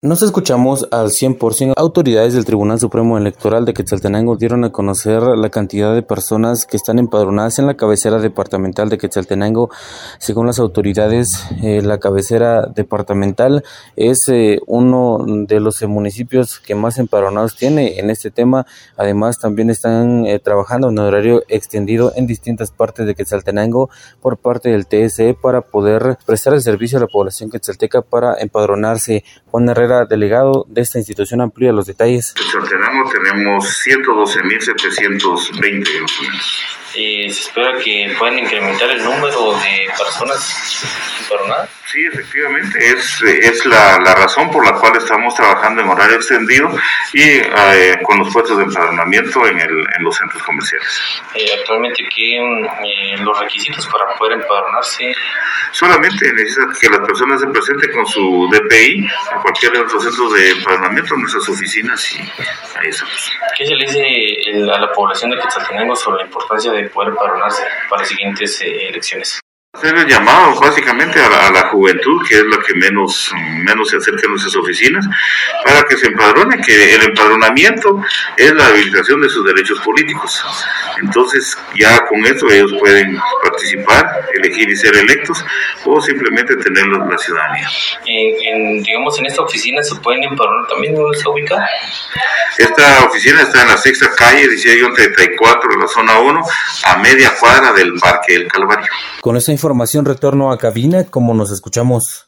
Nos escuchamos al 100%. Autoridades del Tribunal Supremo Electoral de Quetzaltenango dieron a conocer la cantidad de personas que están empadronadas en la cabecera departamental de Quetzaltenango. Según las autoridades, eh, la cabecera departamental es eh, uno de los municipios que más empadronados tiene en este tema. Además, también están eh, trabajando en horario extendido en distintas partes de Quetzaltenango por parte del TSE para poder prestar el servicio a la población quetzalteca para empadronarse. Juan Herrera delegado de esta institución, amplía los detalles. En tenemos 112.720 ¿Y se espera que puedan incrementar el número de personas empadronadas? Sí, efectivamente, es, es la, la, razón por la cual estamos trabajando en horario extendido y eh, con los puestos de empadronamiento en, el, en los centros comerciales. Eh, actualmente, ¿qué eh, los requisitos para poder empadronarse? Solamente necesita que las personas se presenten con su DPI a cualquier de nuestros centros de empadronamiento, en nuestras oficinas y ahí estamos. ¿Qué se le dice a la población de Quetzaltenango sobre la importancia de poder empadronarse para las siguientes elecciones? Hacer el llamado básicamente a la, juventud, que es la que menos, menos se acerca a nuestras oficinas, para que se empadrone, que el empadronamiento es la habilitación de sus derechos políticos. Entonces, ya con eso ellos pueden participar, elegir y ser electos, o simplemente tener la ciudadanía. En, digamos, en esta oficina se pueden empadronar también, ¿dónde se ubica? Esta oficina está en la sexta calle, 34 de la zona 1, a media cuadra del Parque del Calvario. Con esta información retorno a cabina, como nos escuchamos.